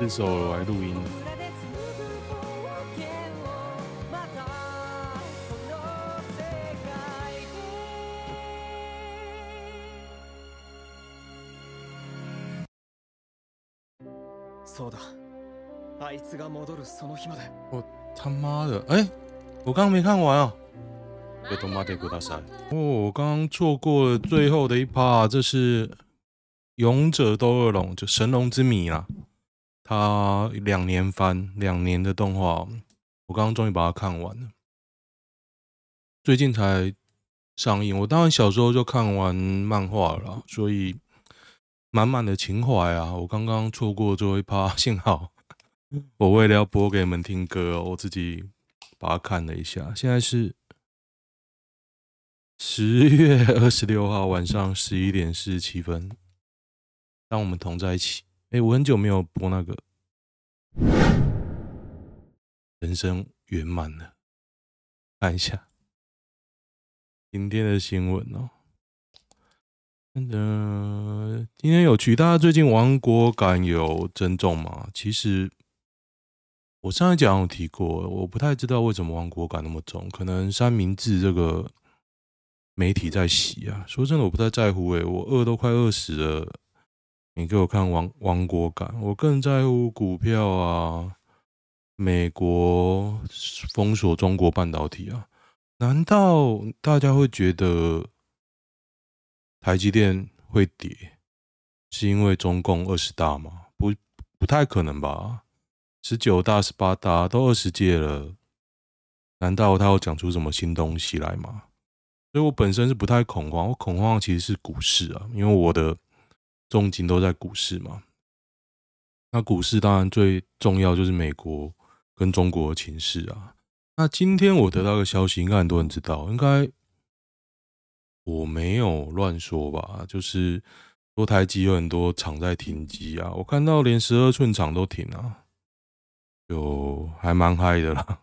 这首来录音。我他妈的，哎、欸，我刚刚没看完啊！哦，我刚刚错过了最后的一趴，这是《勇者斗恶龙》就《神龙之谜》啊。它两年番，两年的动画，我刚刚终于把它看完了。最近才上映，我当然小时候就看完漫画了，所以满满的情怀啊！我刚刚错过最后一趴，幸好我为了要播给你们听歌，我自己把它看了一下。现在是。十月二十六号晚上十一点四十七分，当我们同在一起。哎，我很久没有播那个，人生圆满了。看一下今天的新闻哦。嗯，今天有趣。大家最近亡国感有增重吗？其实我上一讲有提过，我不太知道为什么亡国感那么重，可能三明治这个。媒体在洗啊，说真的，我不太在乎诶、我饿都快饿死了，你给我看王王国感，我更在乎股票啊，美国封锁中国半导体啊，难道大家会觉得台积电会跌，是因为中共二十大吗？不，不太可能吧，十九大、十八大都二十届了，难道他要讲出什么新东西来吗？所以我本身是不太恐慌，我恐慌其实是股市啊，因为我的重金都在股市嘛。那股市当然最重要就是美国跟中国的情势啊。那今天我得到个消息，应该很多人知道，应该我没有乱说吧？就是说台积有很多厂在停机啊，我看到连十二寸厂都停啊，就还蛮嗨的啦。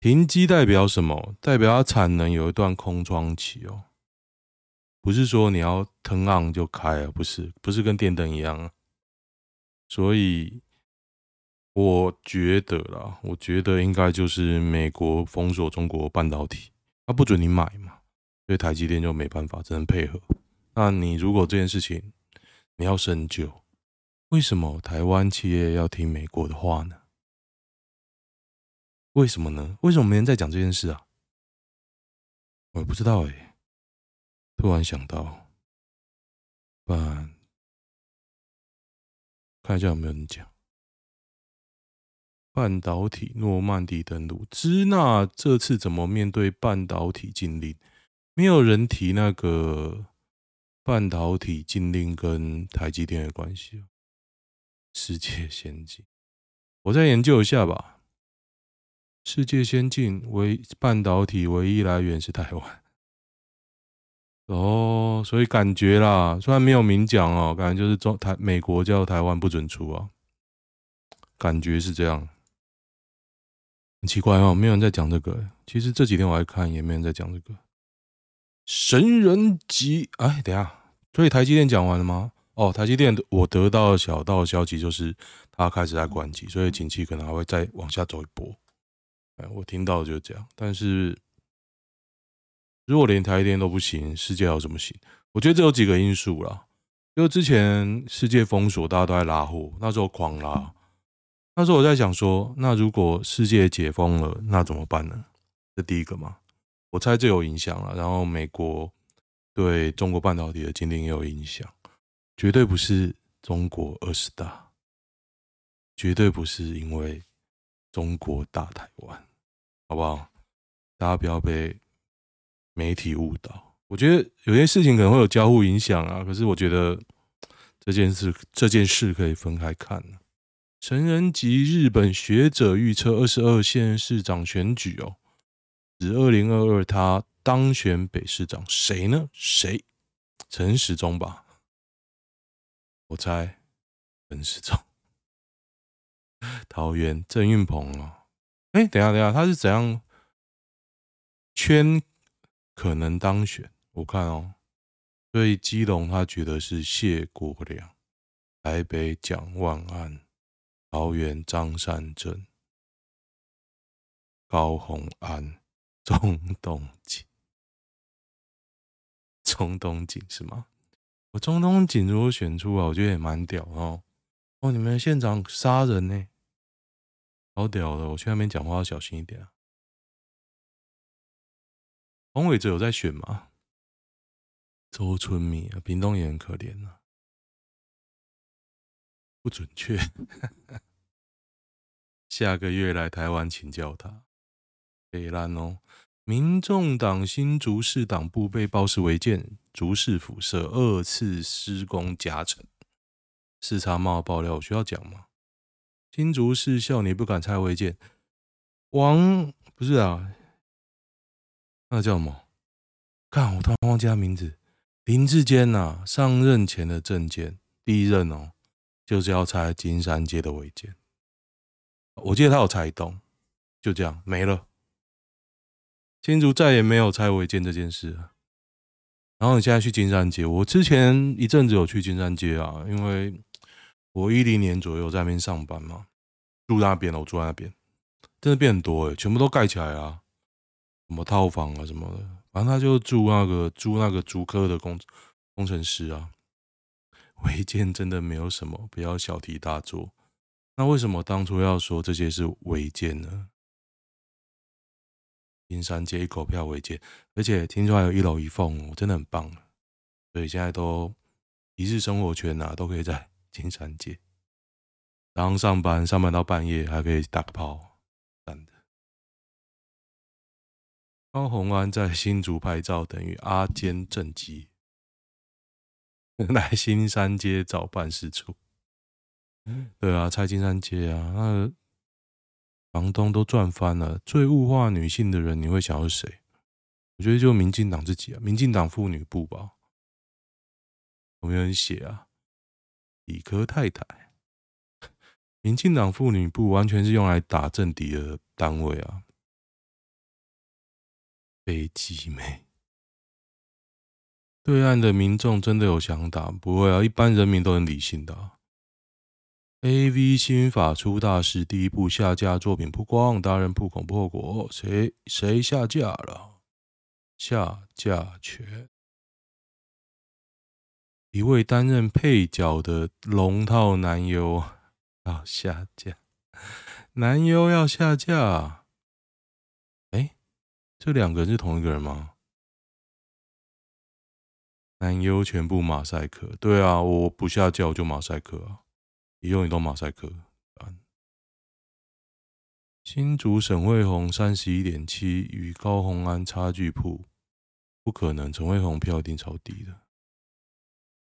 停机代表什么？代表它产能有一段空窗期哦，不是说你要 turn on 就开啊，不是，不是跟电灯一样啊。所以我觉得啦，我觉得应该就是美国封锁中国半导体，它不准你买嘛，所以台积电就没办法，只能配合。那你如果这件事情你要深究，为什么台湾企业要听美国的话呢？为什么呢？为什么没人在讲这件事啊？我也不知道哎、突然想到，不然看一下有没有人讲半导体诺曼底登陆。支那这次怎么面对半导体禁令？没有人提那个半导体禁令跟台积电的关系。世界先进，我再研究一下吧。世界先进唯半导体唯一来源是台湾哦，所以感觉啦，虽然没有明讲哦，感觉就是中台美国叫台湾不准出啊，感觉是这样，很奇怪哦，没有人在讲这个。其实这几天我还看，也没人在讲这个。神人级哎，等下，所以台积电讲完了吗？哦，台积电我得到小道消息就是它开始在关机，所以景气可能还会再往下走一波。哎我听到就是这样，但是如果连台电都不行，世界要怎么行？我觉得这有几个因素啦。就之前世界封锁，大家都在拉货，那时候狂拉。那时候我在想说，那如果世界解封了，那怎么办呢？这第一个嘛，我猜这有影响了。然后美国对中国半导体的禁令也有影响，绝对不是中国二十大，绝对不是因为中国大台湾。好不好？大家不要被媒体误导。我觉得有些事情可能会有交互影响啊，可是我觉得这件事这件事可以分开看。成人级日本学者预测二十二县市长选举哦，指二零二二他当选北市长，谁呢？谁？陈时中吧？我猜陈时中。桃园郑运鹏啊。哎，等一下，等一下，他是怎样圈可能当选？我看哦，所以基隆他觉得是谢国梁，台北蒋万安，桃园张善政、高虹安、中东锦、中东锦是吗？我中东锦如果选出来，我觉得也蛮屌哦。哦，你们县长杀人呢，好屌的！我去那边讲话要小心一点啊。洪伟哲有在选吗？周春米啊，屏东也很可怜啊，不准确。下个月来台湾请教他。北烂哦，民众党新竹市党部被爆是违建，竹市府设二次施工加成。视察猫爆料，我需要讲吗？新竹市校你不敢拆违建，王不是啊。那叫什么？看，我突然忘记他名字。林志坚呐，上任前的政见，第一任哦，就是要拆金山街的违建。我记得他有拆一栋，就这样没了。新竹再也没有拆违建这件事。然后你现在去金山街，我之前一阵子有去金山街啊，因为我一零年左右在那边上班嘛，住那边了，我住在那边，真的变很多诶，全部都盖起来啊。什么套房啊什么的，反正他就住那个租那个租客的工工程师啊。违建真的没有什么，不要小题大做。那为什么当初要说这些是违建呢？金山街一口票违建，而且听说还有一楼一凤，真的很棒。所以现在都一日生活圈啊，都可以在金山街。然后上班上班到半夜还可以打个炮，高洪安在新竹拍照，等于阿坚正机来新山街找办事处。对啊，拆金山街啊，那房东都赚翻了。最物化女性的人，你会想要是谁？我觉得就民进党自己啊，民进党妇女部吧。有没有人写啊？理科太太，民进党妇女部完全是用来打政敌的单位啊。飞机妹，对岸的民众真的有想打？不会啊，一般人民都很理性的。AV 新法出大事，第一部下架作品曝光，达人曝恐怖后果，谁谁下架了？下架权，一位担任配角的龙套男优 要下架，男优要下架。这两个人是同一个人吗？男优全部马赛克，对啊，我不下架就马赛克啊，以后你都马赛克。新竹沈慧红三十一点七，与高虹安差距不不可能，陈慧红票一定超低的，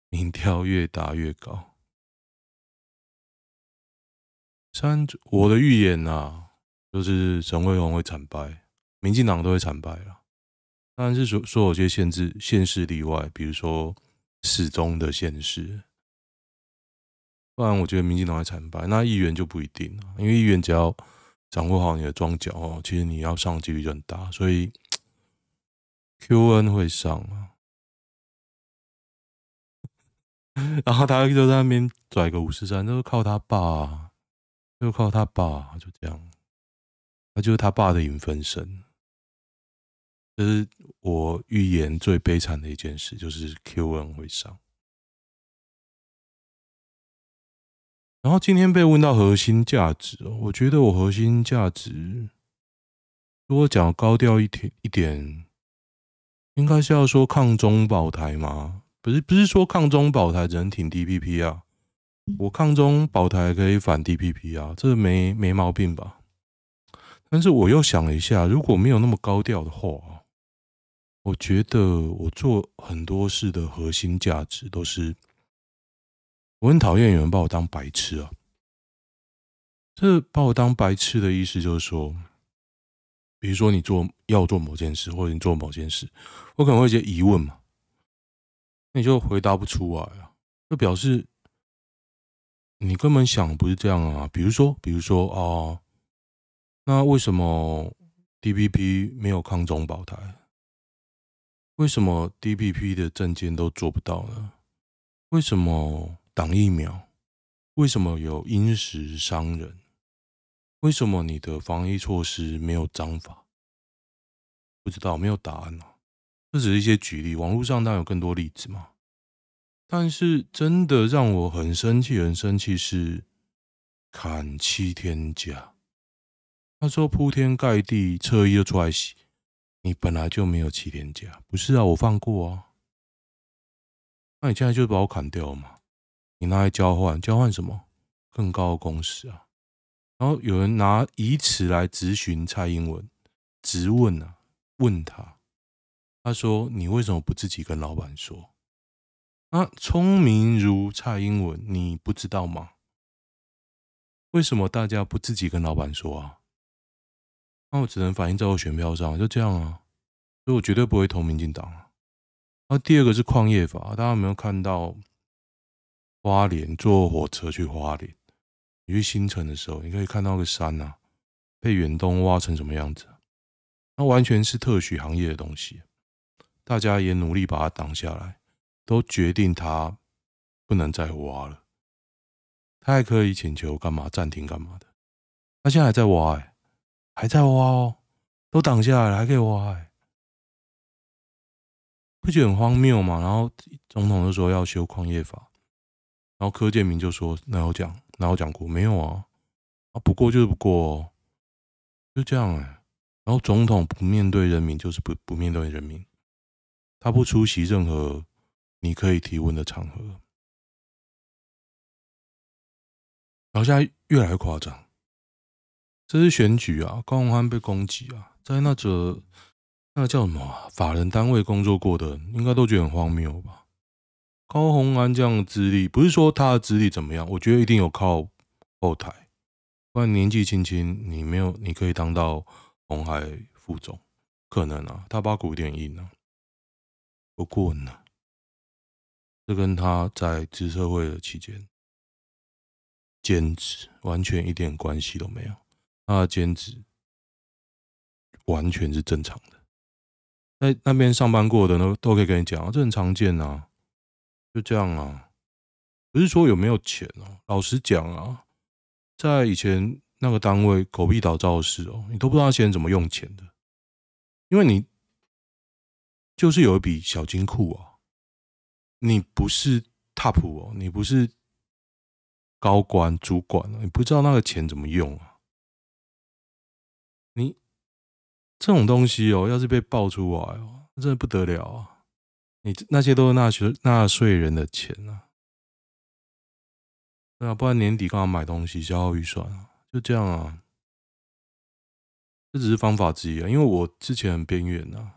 民调越打越高。三，我的预言啊，就是沈慧红会惨败。民进党都会惨败了，当然是说说有些限制、县市例外，比如说始终的县市，不然我觉得民进党会惨败。那议员就不一定了，因为议员只要掌握好你的桩脚哦，其实你要上几率就很大。所以 QN 会上啊，然后他就在那边拽个五十三，都靠他爸，就靠他爸，就这样，他就是他爸的影分身。这是我预言最悲惨的一件事，就是 QN 会上。然后今天被问到核心价值，我觉得我核心价值，如果讲高调一点一点，应该是要说抗中保台吗？不是，不是说抗中保台只能挺 DPP 啊，我抗中保台可以反 DPP 啊，这没没毛病吧？但是我又想了一下，如果没有那么高调的话。我觉得我做很多事的核心价值都是，我很讨厌有人把我当白痴啊。这把我当白痴的意思就是说，比如说你做要做某件事，或者你做某件事，我可能会有些疑问嘛，你就回答不出来啊，就表示你根本想不是这样啊。比如说，比如说哦，那为什么 DPP 没有抗中保台？为什么 DPP 的政见都做不到呢？为什么挡疫苗？为什么有因时伤人？为什么你的防疫措施没有章法？不知道，没有答案啊。这只是一些举例，网络上当然有更多例子嘛。但是真的让我很生气，很生气是砍七天假。他说铺天盖地，侧翼就出来洗。你本来就没有七天假，不是啊？我放过啊。那你现在就把我砍掉嘛？你拿来交换，交换什么？更高的工时啊！然后有人拿以此来质询蔡英文，质问啊，问他，他说：“你为什么不自己跟老板说？”啊，聪明如蔡英文，你不知道吗？为什么大家不自己跟老板说啊？那我只能反映在我选票上，就这样啊。所以我绝对不会投民进党啊。那第二个是矿业法，大家有没有看到？花莲坐火车去花莲，你去新城的时候，你可以看到个山啊，被远东挖成什么样子？那完全是特许行业的东西，大家也努力把它挡下来，都决定它不能再挖了。他还可以请求干嘛暂停干嘛的？他现在还在挖，哎，还在挖哦，都挡下来了，还可以挖，不觉得很荒谬吗？然后总统就说要修矿业法。然后柯建铭就说：“哪有讲？哪有讲过？没有啊！啊，不过就是不过哦，就这样哎。然后总统不面对人民，就是不不面对人民，他不出席任何你可以提问的场合。然后现在越来越夸张，这是选举啊！高虹安被攻击啊，在那个那个叫什么？法人单位工作过的，应该都觉得很荒谬吧？”高虹安这样的资历，不是说他的资历怎么样，我觉得一定有靠后台，不然年纪轻轻，你没有，你可以当到红海副总，可能啊，他把骨有点硬啊。不过呢，这跟他在资策会的期间兼职完全一点关系都没有，他的兼职完全是正常的，在那边上班过的呢都可以跟你讲啊，这很常见啊。就这样啊，不是说有没有钱哦。老实讲啊，在以前那个单位狗屁倒灶的事哦，你都不知道那些人怎么用钱的，因为你就是有一笔小金库啊，你不是 top 哦，你不是高官主管，你不知道那个钱怎么用啊。这种东西哦，要是被爆出来哦，真的不得了啊。你那些都是纳税纳税人的钱啊，对啊，不然年底干嘛买东西消耗预算啊？就这样啊，这只是方法之一啊。因为我之前很边缘呐，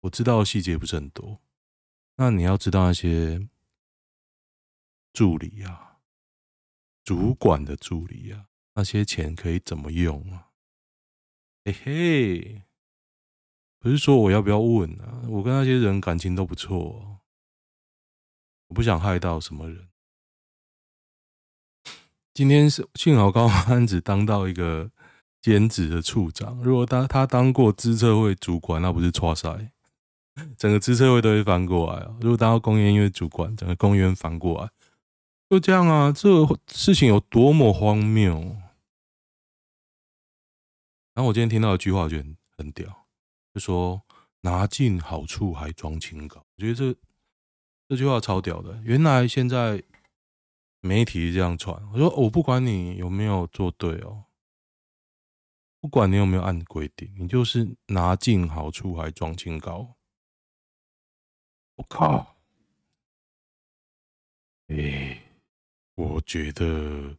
我知道的细节不是很多。那你要知道那些助理啊、主管的助理啊，那些钱可以怎么用啊？嘿嘿。不是说我要不要问啊？我跟那些人感情都不错，我不想害到什么人。今天是幸好高安只当到一个兼职的处长，如果他他当过资策会主管，那不是挫赛，整个资策会都会翻过来啊！如果当到工研院主管，整个工研院翻过来，就这样啊！这事情有多么荒谬？然后我今天听到一句话，我觉得很屌。说拿尽好处还装清高，我觉得这这句话超屌的。原来现在媒体这样传，我说我不管你有没有做对哦，不管你有没有按规定，你就是拿尽好处还装清高。我靠！哎，我觉得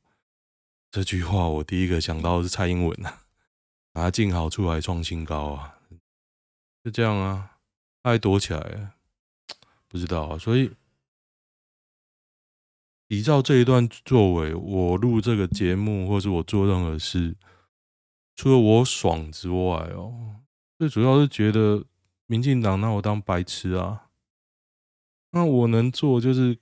这句话我第一个想到的是蔡英文啊，拿尽好处还创新高啊。就这样啊，他还躲起来，不知道啊。所以，依照这一段作为，我录这个节目，或是我做任何事，除了我爽之外哦，最主要是觉得民进党拿我当白痴啊。那我能做就是，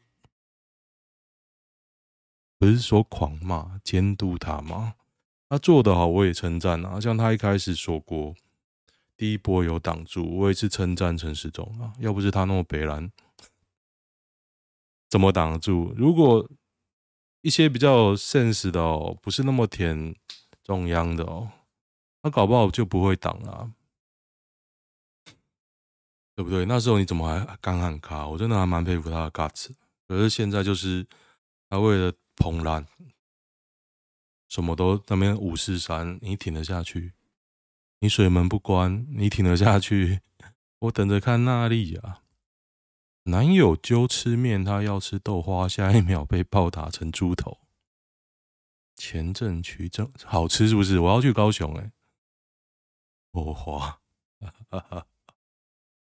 不是说狂骂、监督他吗？他做得好，我也称赞啊。像他一开始说过。第一波有挡住，我也是称赞陈时中啊！要不是他那么北蓝，怎么挡得住？如果一些比较现实的哦，不是那么舔中央的哦，他搞不好就不会挡啊，对不对？那时候你怎么还敢喊卡？我真的还蛮佩服他的 guts。可是现在就是他为了捧蓝，什么都那边五四三，你挺得下去？你水门不关，你挺得下去？我等着看娜丽啊！男友揪吃面，他要吃豆花，下一秒被暴打成猪头。前阵取正好吃是不是？我要去高雄哎、欸！豆花，哈哈！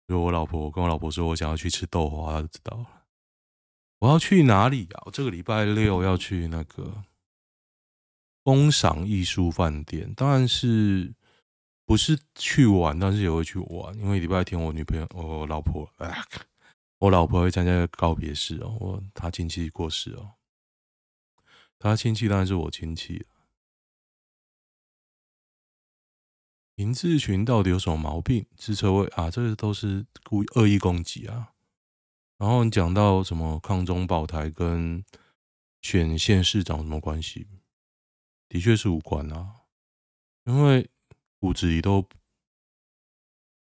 如果我老婆，我跟我老婆说我想要去吃豆花，她就知道了。我要去哪里啊？我这个礼拜六要去那个工赏艺术饭店，当然是。不是去玩，但是也会去玩，因为礼拜天我女朋友、我老婆，啊、我老婆会参加个告别式哦，我她亲戚过世哦，她亲戚当然是我亲戚。林志群到底有什么毛病？自车位啊，这个都是故意恶意攻击啊。然后你讲到什么抗中保台跟选县市长什么关系？的确是无关啊，因为。骨子里都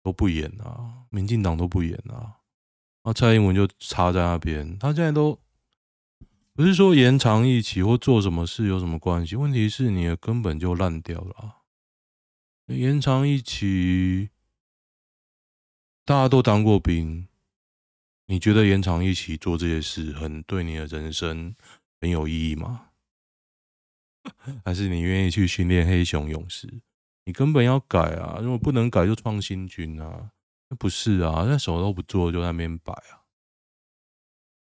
都不演啊，民进党都不演啊，那蔡英文就插在那边。他现在都不是说延长一期或做什么事有什么关系，问题是你的根本就烂掉了啊。延长一期，大家都当过兵，你觉得延长一期做这些事很对你的人生很有意义吗？还是你愿意去训练黑熊勇士？你根本要改啊！如果不能改，就创新军啊！那不是啊，那什么都不做就在那边摆啊。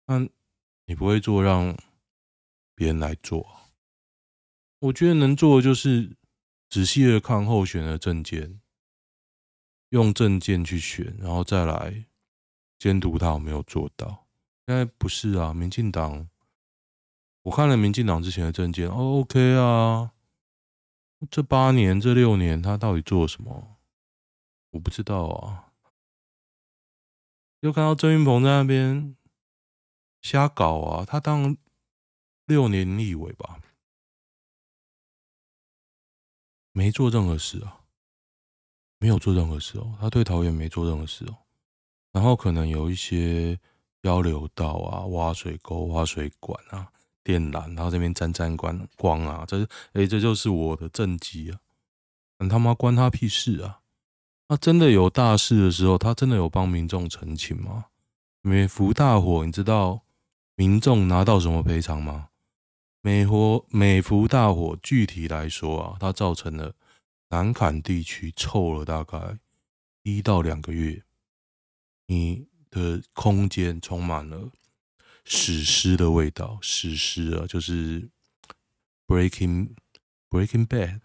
那你不会做，让别人来做。我觉得能做的就是仔细的看候选的政见，用政见去选，然后再来监督他有没有做到。现在不是啊，民进党，我看了民进党之前的政见，哦，OK 啊。这八年、这六年，他到底做了什么？我不知道啊。又看到郑云鹏在那边瞎搞啊！他当六年立委吧，没做任何事啊，没有做任何事哦。他对桃园没做任何事哦。然后可能有一些交流道啊、挖水沟、挖水管啊。电缆，然后这边沾沾光光啊，这哎、欸，这就是我的政绩啊！你他妈关他屁事啊！他真的有大事的时候，他真的有帮民众澄清吗？美福大火，你知道民众拿到什么赔偿吗？美火美福大火，具体来说啊，它造成了南坎地区臭了大概一到两个月，你的空间充满了。史诗的味道，史诗啊，就是 Breaking Breaking Bad。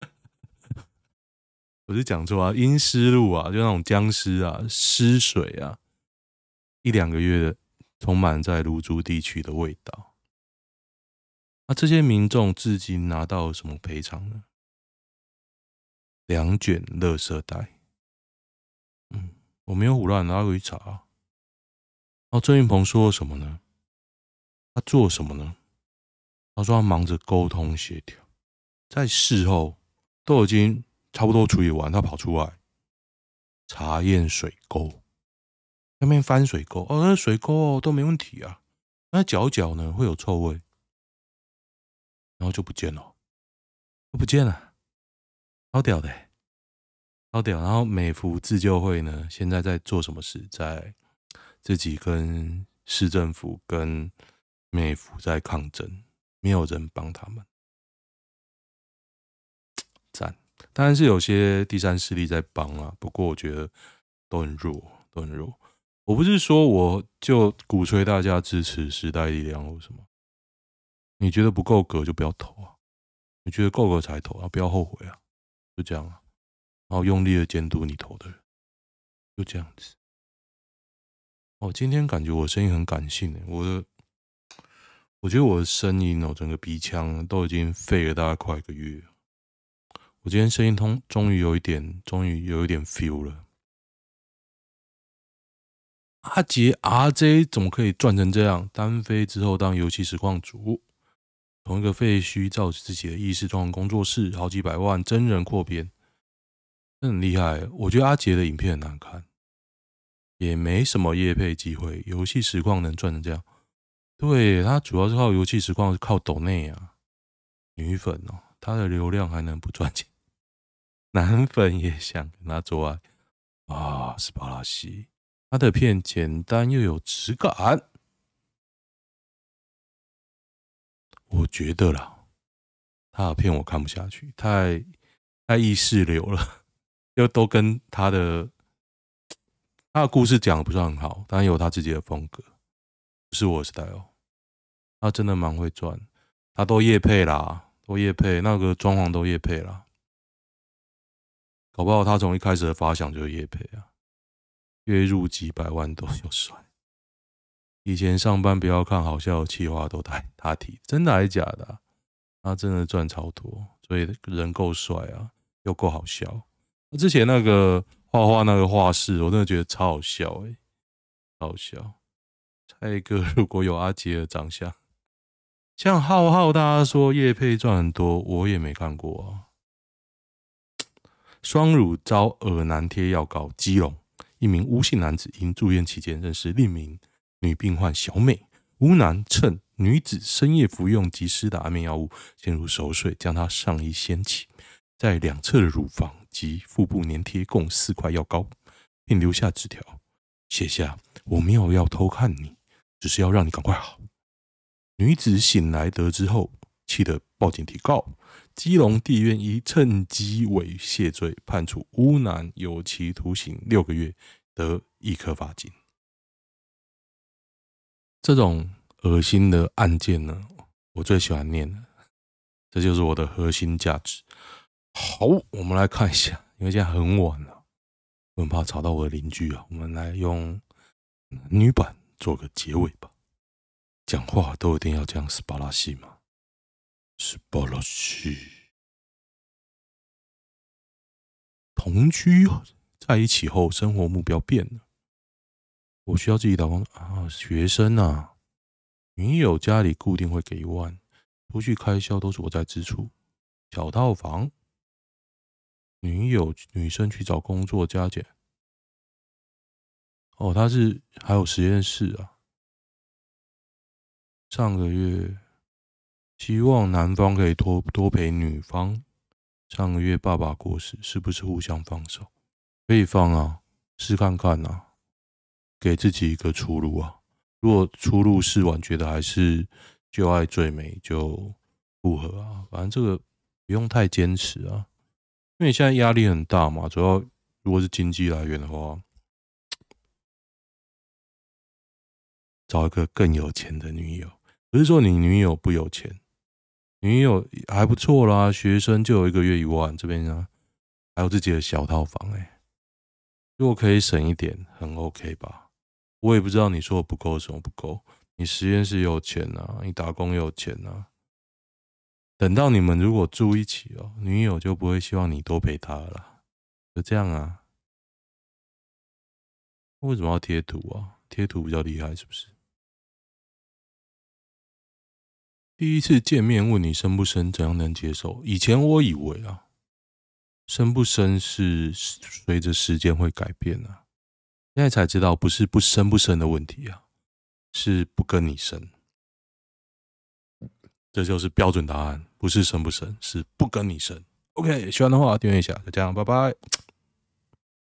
我是讲错啊，阴尸路啊，就那种僵尸啊，尸水啊，一两个月的充满在芦竹地区的味道。那这些民众至今拿到什么赔偿呢？两卷垃圾袋。嗯，我没有胡乱，拿回去查。后郑云鹏说了什么呢？他做什么呢？他说他忙着沟通协调，在事后都已经差不多处理完，他跑出来查验水沟，那边翻水沟，哦，那水沟都没问题啊，那搅搅呢会有臭味，然后就不见了，不见了，好屌的，好屌！然后美孚自救会呢，现在在做什么事？在。自己跟市政府跟美福在抗争，没有人帮他们，赞！当然是有些第三势力在帮啊，不过我觉得都很弱，都很弱。我不是说我就鼓吹大家支持时代力量或什么，你觉得不够格就不要投啊，你觉得够格才投啊，不要后悔啊，就这样啊，然后用力的监督你投的人，就这样子。哦，今天感觉我声音很感性诶，我的，我觉得我的声音哦，整个鼻腔都已经废了大概快一个月。我今天声音通，终于有一点，终于有一点 feel 了。阿杰 RJ 怎么可以赚成这样？单飞之后当游戏实况主，从一个废墟造自己的意识状工作室，好几百万真人扩编，真很厉害。我觉得阿杰的影片很难看，也没什么业配机会。游戏实况能赚成这样？对，他主要是靠游戏实况，是靠抖内啊，女粉哦，他的流量还能不赚钱？男粉也想跟他做爱啊，斯巴拉西。他的片简单又有质感，我觉得啦，他的片我看不下去，太太意识流了，又都跟他的他的故事讲的不是很好，但有他自己的风格，不是我的 style。他真的蛮会赚，他都业配啦，都业配，那个装潢都业配啦，搞不好他从一开始的发想就是业配啊。月入几百万都有帅。以前上班不要看好笑的企划都带他提，真的还是假的？他真的赚超多，所以人够帅啊，又够好笑。之前那个画画那个画室，我真的觉得超好笑诶、欸，超好笑。蔡哥如果有阿杰的长相，像浩浩，大家说叶配赚很多，我也没看过啊。双乳遭恶男贴药膏，基隆。一名巫姓男子因住院期间认识另一名女病患小美，巫男趁女子深夜服用及施打安眠药物，陷入熟睡，将她上衣掀起，在两侧的乳房及腹部粘贴共四块药膏，并留下纸条，写下：“我没有要偷看你，只是要让你赶快好。”女子醒来得知后，气得报警提告。基隆地院以趁机猥亵罪判处吴男有期徒刑六个月，得易科罚金。这种恶心的案件呢，我最喜欢念了，这就是我的核心价值。好，我们来看一下，因为现在很晚了，我很怕吵到我的邻居啊。我们来用女版做个结尾吧。讲话都一定要这样斯巴拉西吗？斯巴拉西，同居在一起后，生活目标变了。我需要自己打工啊，学生啊，女友家里固定会给一万，出去开销都是我在支出。小套房，女友女生去找工作加减。哦，他是还有实验室啊。上个月。希望男方可以多多陪女方。上个月爸爸过世，是不是互相放手？可以放啊，试看看啊，给自己一个出路啊。如果出路试完觉得还是旧爱最美，就复合啊。反正这个不用太坚持啊，因为你现在压力很大嘛。主要如果是经济来源的话，找一个更有钱的女友，不是说你女友不有钱。女友还不错啦，学生就有一个月一万，这边呢还有自己的小套房哎、如果可以省一点，很 OK 吧？我也不知道你说的不够什么不够，你实验室有钱啊，你打工有钱啊，等到你们如果住一起哦，女友就不会希望你多陪她了，就这样啊？为什么要贴图啊？贴图比较厉害是不是？第一次见面问你生不生，怎样能接受？以前我以为啊，生不生是随着时间会改变啊，现在才知道不是不生不生的问题啊，是不跟你生，这就是标准答案，不是生不生，是不跟你生。OK，喜欢的话订阅一下，就这样，拜拜。